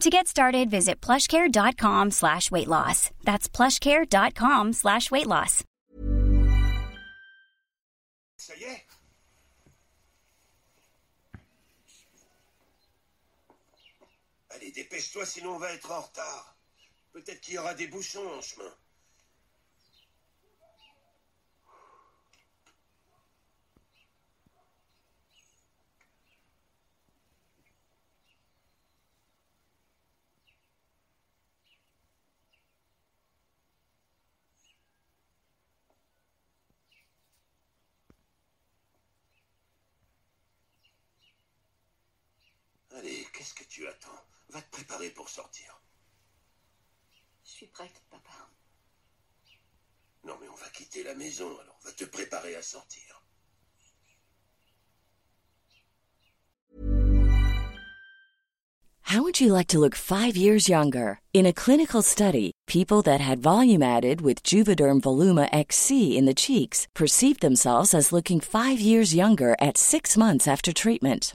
To get started, visit plushcare.com slash weight loss. That's plushcare.com slash weight loss. Ça y est Allez, dépêche-toi, sinon on va être en retard. Peut-être qu'il y aura des bouchons en chemin. Allez, qu'est-ce que tu attends Va te préparer pour sortir. Je suis prête, papa. Non, mais on va quitter la maison, alors va te préparer à sortir. How would you like to look five years younger? In a clinical study, people that had volume added with Juvederm Voluma XC in the cheeks perceived themselves as looking five years younger at six months after treatment.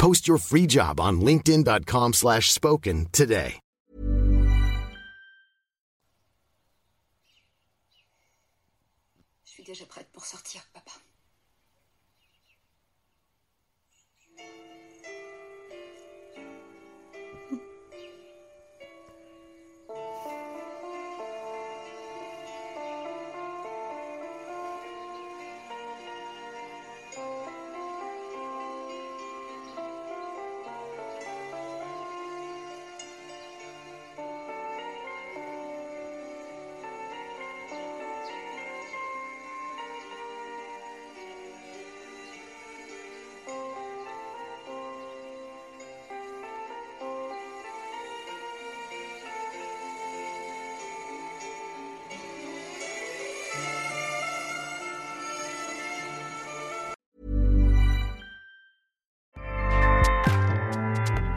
Post your free job on linkedin.com/spoken slash spoken today. Je suis déjà prête pour sortir, papa.